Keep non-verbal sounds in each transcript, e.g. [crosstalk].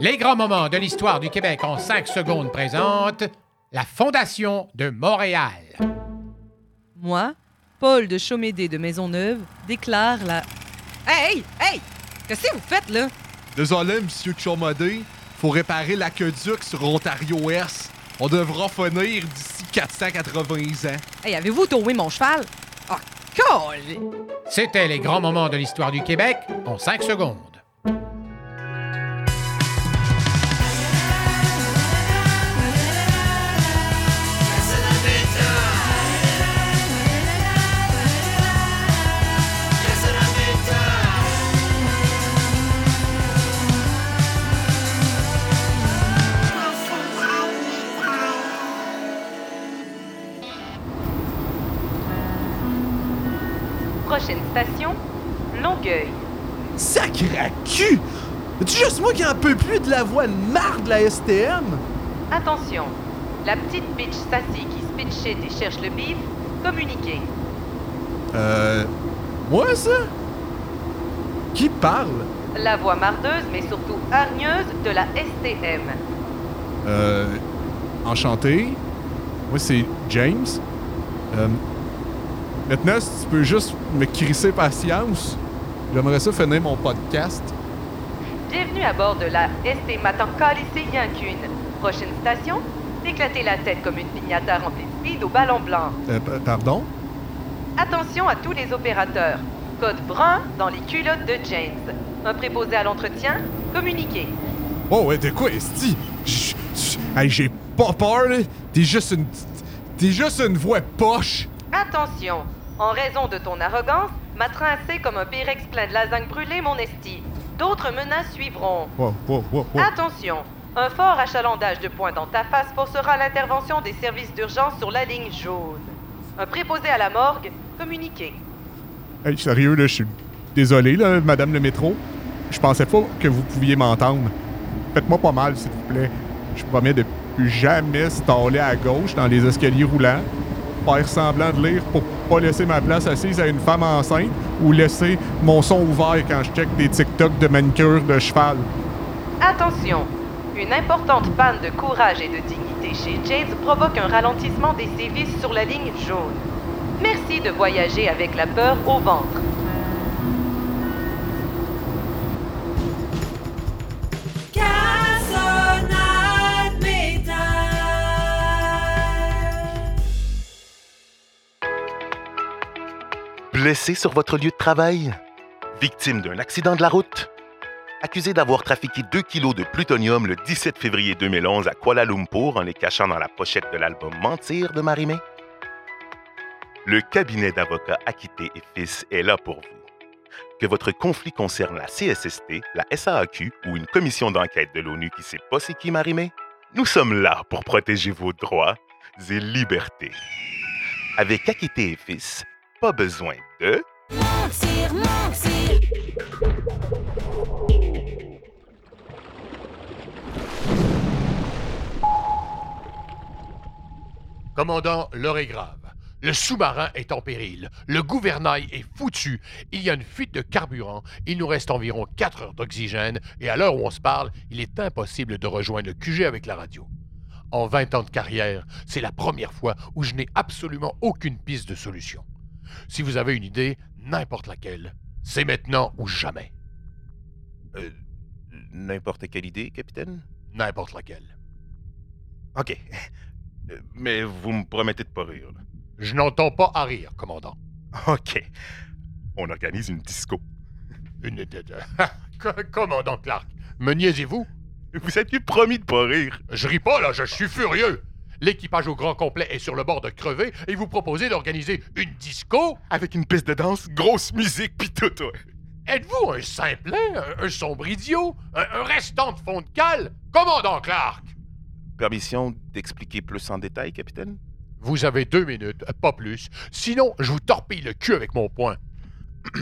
Les grands moments de l'histoire du Québec en 5 secondes présente la Fondation de Montréal. Moi, Paul de Chaumédé de Maisonneuve, déclare la. Hey, hey! Qu'est-ce que vous faites, là? Désolé, monsieur Chomodé, faut réparer l'aqueduc sur Ontario-Est. On devra finir d'ici 480 ans. Hey, avez-vous tourné mon cheval? Ah, colle! C'était les grands moments de l'histoire du Québec en 5 secondes. Station, Longueuil. Sacré à cul! C'est juste moi qui en peux plus de la voix de marde de la STM? Attention, la petite bitch sassy qui se pitchait et cherche le bif, communiquez. Euh. Moi, ça? Qui parle? La voix mardeuse mais surtout hargneuse de la STM. Euh. Enchanté. Moi, c'est James. Euh. Maintenant, si tu peux juste me crisser patience, j'aimerais ça finir mon podcast. Bienvenue à bord de la ST Matan Calissé Yankune. Prochaine station, éclater la tête comme une pignata remplie de speed au ballon blanc. Euh, pa- pardon? Attention à tous les opérateurs. Code brun dans les culottes de James. Un préposé à l'entretien, communiquez. Oh, ouais, de quoi, Esti? Hey, j'ai pas peur, là. T'es juste une. T'es juste une voix poche. Attention, en raison de ton arrogance, m'a trincé comme un pyrex plein de lasagne brûlée, mon esti. D'autres menaces suivront. Wow, wow, wow, wow. Attention, un fort achalandage de points dans ta face forcera l'intervention des services d'urgence sur la ligne jaune. Un préposé à la morgue, communiquez. Hey, sérieux, là, je suis désolé, là, madame le métro. Je pensais pas que vous pouviez m'entendre. Faites-moi pas mal, s'il vous plaît. Je vous promets de plus jamais staller à gauche dans les escaliers roulants, faire semblant de lire pour pas laisser ma place assise à une femme enceinte ou laisser mon son ouvert quand je check des TikTok de manicure de cheval. Attention, une importante panne de courage et de dignité chez James provoque un ralentissement des sévices sur la ligne jaune. Merci de voyager avec la peur au ventre. Blessé sur votre lieu de travail? Victime d'un accident de la route? Accusé d'avoir trafiqué 2 kilos de plutonium le 17 février 2011 à Kuala Lumpur en les cachant dans la pochette de l'album Mentir de Marimé? Le cabinet d'avocats Acquitté et Fils est là pour vous. Que votre conflit concerne la CSST, la SAAQ ou une commission d'enquête de l'ONU qui sait pas c'est qui Marimé? Nous sommes là pour protéger vos droits et libertés. Avec Acquitté et Fils, pas besoin de... Commandant, l'heure est grave. Le sous-marin est en péril. Le gouvernail est foutu. Il y a une fuite de carburant. Il nous reste environ 4 heures d'oxygène. Et à l'heure où on se parle, il est impossible de rejoindre le QG avec la radio. En 20 ans de carrière, c'est la première fois où je n'ai absolument aucune piste de solution. Si vous avez une idée, n'importe laquelle, c'est maintenant ou jamais. Euh, N'importe quelle idée, capitaine? N'importe laquelle. OK. Euh, Mais vous me promettez de pas rire. là. Je n'entends pas à rire, commandant. OK. On organise une disco. Une... [laughs] commandant Clark, me niaisez-vous? Vous aviez promis de pas rire? Je ris pas, là, je suis furieux. L'équipage au grand complet est sur le bord de crever et vous proposez d'organiser une disco? Avec une piste de danse, grosse musique, pis tout. ouais. Êtes-vous un simplet, un, un sombre idiot, un, un restant de fond de cale? Commandant Clark! Permission d'expliquer plus en détail, capitaine? Vous avez deux minutes, pas plus. Sinon, je vous torpille le cul avec mon poing. [clears throat]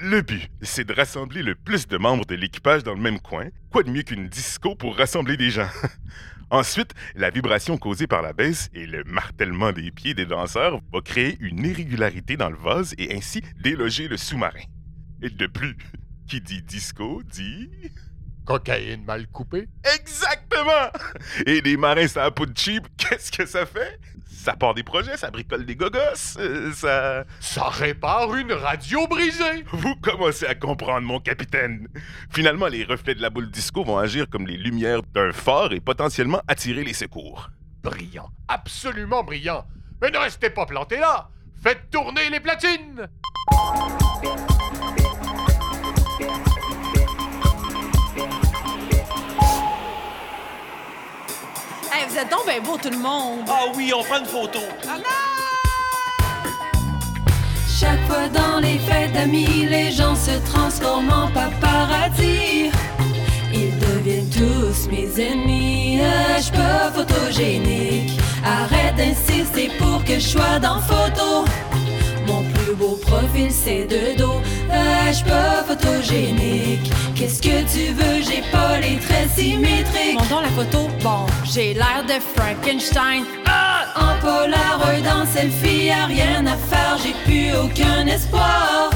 Le but, c'est de rassembler le plus de membres de l'équipage dans le même coin. Quoi de mieux qu'une disco pour rassembler des gens? [laughs] Ensuite, la vibration causée par la baisse et le martèlement des pieds des danseurs va créer une irrégularité dans le vase et ainsi déloger le sous-marin. Et de plus, [laughs] qui dit disco dit... Cocaïne mal coupée? Exactement! Et les marins, ça a pas de cheap, [laughs] qu'est-ce que ça fait? Ça part des projets, ça bricole des gogos, euh, ça... Ça répare une radio brisée! Vous commencez à comprendre, mon capitaine. Finalement, les reflets de la boule disco vont agir comme les lumières d'un phare et potentiellement attirer les secours. Brillant, absolument brillant. Mais ne restez pas plantés là! Faites tourner les platines! Vous êtes donc bien beau tout le monde. Ah oui, on prend une photo. Chaque fois dans les fêtes d'amis, les gens se transforment en paparazzi. Ils deviennent tous mes ennemis. Euh, Je pas photogénique. Arrête d'insister pour que je sois dans photo. Profil, c'est de dos. Euh, Je pas photogénique. Qu'est-ce que tu veux? J'ai pas les traits symétriques. Montrons la photo. Bon, j'ai l'air de Frankenstein. En polaroid, dans selfie, y'a rien à faire, j'ai plus aucun espoir.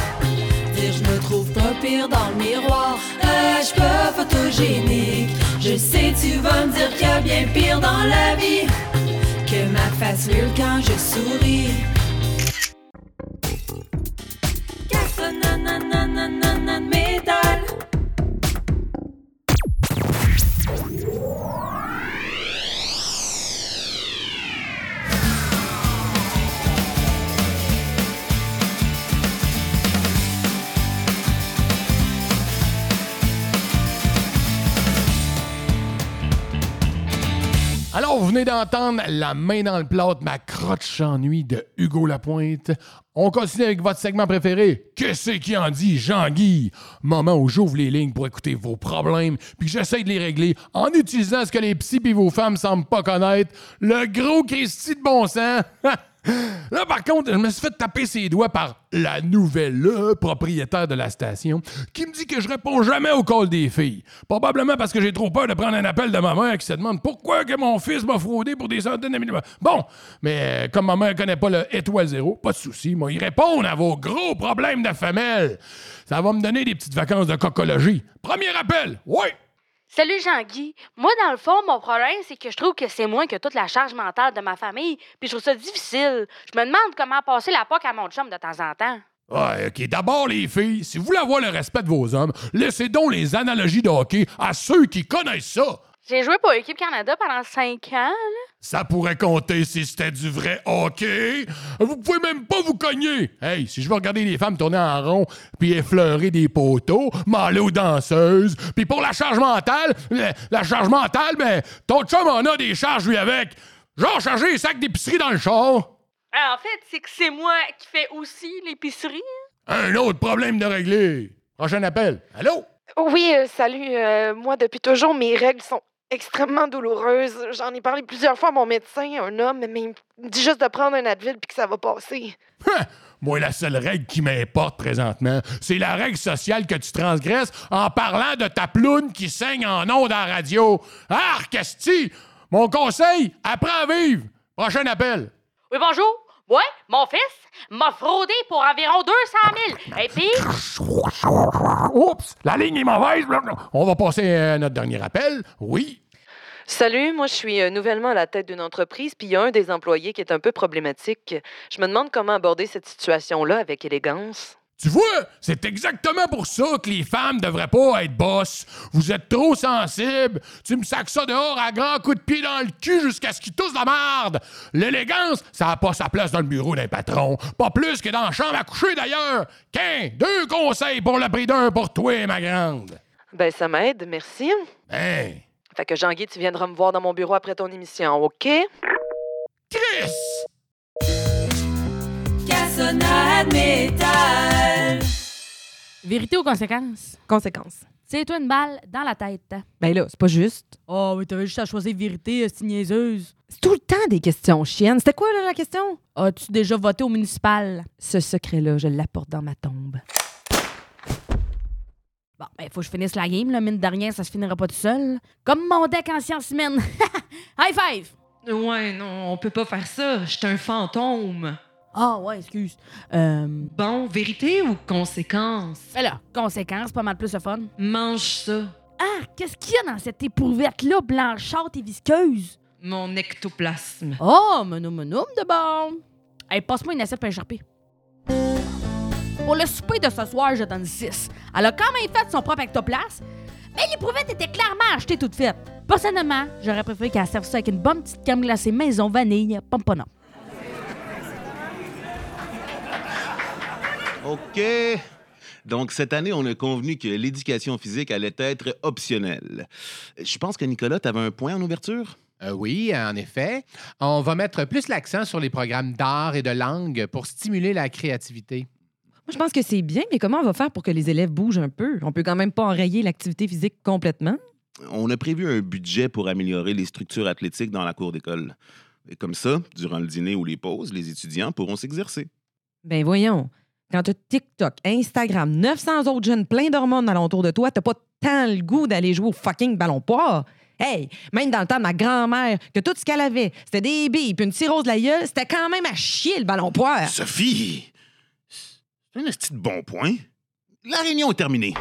Je me trouve pas pire dans le miroir, euh, je pas photogénique. Je sais, tu vas me dire qu'il y a bien pire dans la vie que ma face hurle quand je souris. Casse nanananananan métal. Alors, vous venez d'entendre La main dans le plat, ma crotte ennui de Hugo Lapointe. On continue avec votre segment préféré. Qu'est-ce qui en dit, Jean-Guy? Moment où j'ouvre les lignes pour écouter vos problèmes, puis j'essaie de les régler en utilisant ce que les psys et vos femmes semblent pas connaître. Le gros Christy de bon sens. [laughs] Là, par contre, je me suis fait taper ses doigts par la nouvelle propriétaire de la station qui me dit que je réponds jamais au call des filles. Probablement parce que j'ai trop peur de prendre un appel de ma mère qui se demande pourquoi mon fils m'a fraudé pour des centaines de milliers. Bon, mais euh, comme ma mère connaît pas le étoile zéro, pas de souci, moi, y répondre à vos gros problèmes de femelle. Ça va me donner des petites vacances de cocologie. Premier appel, ouais! Salut Jean-Guy. Moi, dans le fond, mon problème, c'est que je trouve que c'est moins que toute la charge mentale de ma famille, puis je trouve ça difficile. Je me demande comment passer la POC à mon chum de temps en temps. Ouais, OK. D'abord, les filles, si vous voulez avoir le respect de vos hommes, laissez donc les analogies de hockey à ceux qui connaissent ça. J'ai joué pour l'équipe Canada pendant cinq ans, là. Ça pourrait compter si c'était du vrai hockey. Vous pouvez même pas vous cogner. Hey, si je veux regarder les femmes tourner en rond puis effleurer des poteaux, m'aller aux danseuses, puis pour la charge mentale, la, charge mentale, ben, ton chum en a des charges, lui, avec. Genre charger les sacs d'épicerie dans le char. Ah, en fait, c'est que c'est moi qui fais aussi l'épicerie. Un autre problème de régler. Prochain appel. Allô? Oui, euh, salut. euh, moi, depuis toujours, mes règles sont extrêmement douloureuses. J'en ai parlé plusieurs fois à mon médecin, un homme, mais il me dit juste de prendre un Advil puis que ça va passer. Hein! Moi, la seule règle qui m'importe présentement, c'est la règle sociale que tu transgresses en parlant de ta ploune qui saigne en ondes à la radio. Esti! Mon conseil, apprends à vivre. Prochain appel. Oui, bonjour. Ouais, mon fils m'a fraudé pour environ 200 000. Et puis, Oups, la ligne est mauvaise. On va passer à notre dernier appel. Oui. Salut, moi, je suis euh, nouvellement à la tête d'une entreprise, puis il y a un des employés qui est un peu problématique. Je me demande comment aborder cette situation-là avec élégance. Tu vois, c'est exactement pour ça que les femmes devraient pas être boss. Vous êtes trop sensibles. Tu me sacs ça dehors à grands coups de pied dans le cul jusqu'à ce qu'il tousse la merde. L'élégance, ça n'a pas sa place dans le bureau d'un patron. Pas plus que dans la chambre à coucher d'ailleurs. Qu'un, deux conseils pour le prix d'un pour toi, ma grande. Ben, ça m'aide, merci. Hein? Fait que Jean-Guy, tu viendras me voir dans mon bureau après ton émission, OK? Chris! Cassonade métal. Vérité ou conséquence? Conséquences. Tire-toi une balle dans la tête. Ben là, c'est pas juste. Oh, mais t'avais juste à choisir vérité, c'est niaiseuse. C'est tout le temps des questions chiennes. C'était quoi, là, la question? As-tu déjà voté au municipal? Ce secret-là, je l'apporte dans ma tombe. Bon, ben, faut que je finisse la game, là. Mine de rien, ça se finira pas tout seul. Comme mon deck en sciences humaines. [laughs] High five! Ouais, non, on peut pas faire ça. Je suis un fantôme. Ah, ouais, excuse. Euh. Bon, vérité ou conséquence? Ben là, conséquence, pas mal plus de fun. Mange ça. Ah, qu'est-ce qu'il y a dans cette éprouvette-là, blanchâtre et visqueuse? Mon ectoplasme. Oh, monoum, monoum de bon. Hey, passe-moi une assiette pour écharper. Pour le souper de ce soir, je donne 6. Elle a quand même fait son propre ectoplasme, mais l'éprouvette était clairement achetée toute faite. Personnellement, j'aurais préféré qu'elle serve ça avec une bonne petite crème glacée maison vanille, pomponnant. OK. Donc, cette année, on a convenu que l'éducation physique allait être optionnelle. Je pense que Nicolas, tu avais un point en ouverture? Euh, oui, en effet. On va mettre plus l'accent sur les programmes d'art et de langue pour stimuler la créativité. Moi, je pense que c'est bien, mais comment on va faire pour que les élèves bougent un peu? On peut quand même pas enrayer l'activité physique complètement? On a prévu un budget pour améliorer les structures athlétiques dans la cour d'école. Et comme ça, durant le dîner ou les pauses, les étudiants pourront s'exercer. Ben voyons. Quand t'as TikTok, Instagram, 900 autres jeunes pleins d'hormones alentour de toi, t'as pas tant le goût d'aller jouer au fucking ballon poire. Hey, même dans le temps de ma grand-mère, que tout ce qu'elle avait, c'était des billes puis une cirrhose de la gueule, c'était quand même à chier le ballon poire. Sophie! C'est un petit bon point. La réunion est terminée.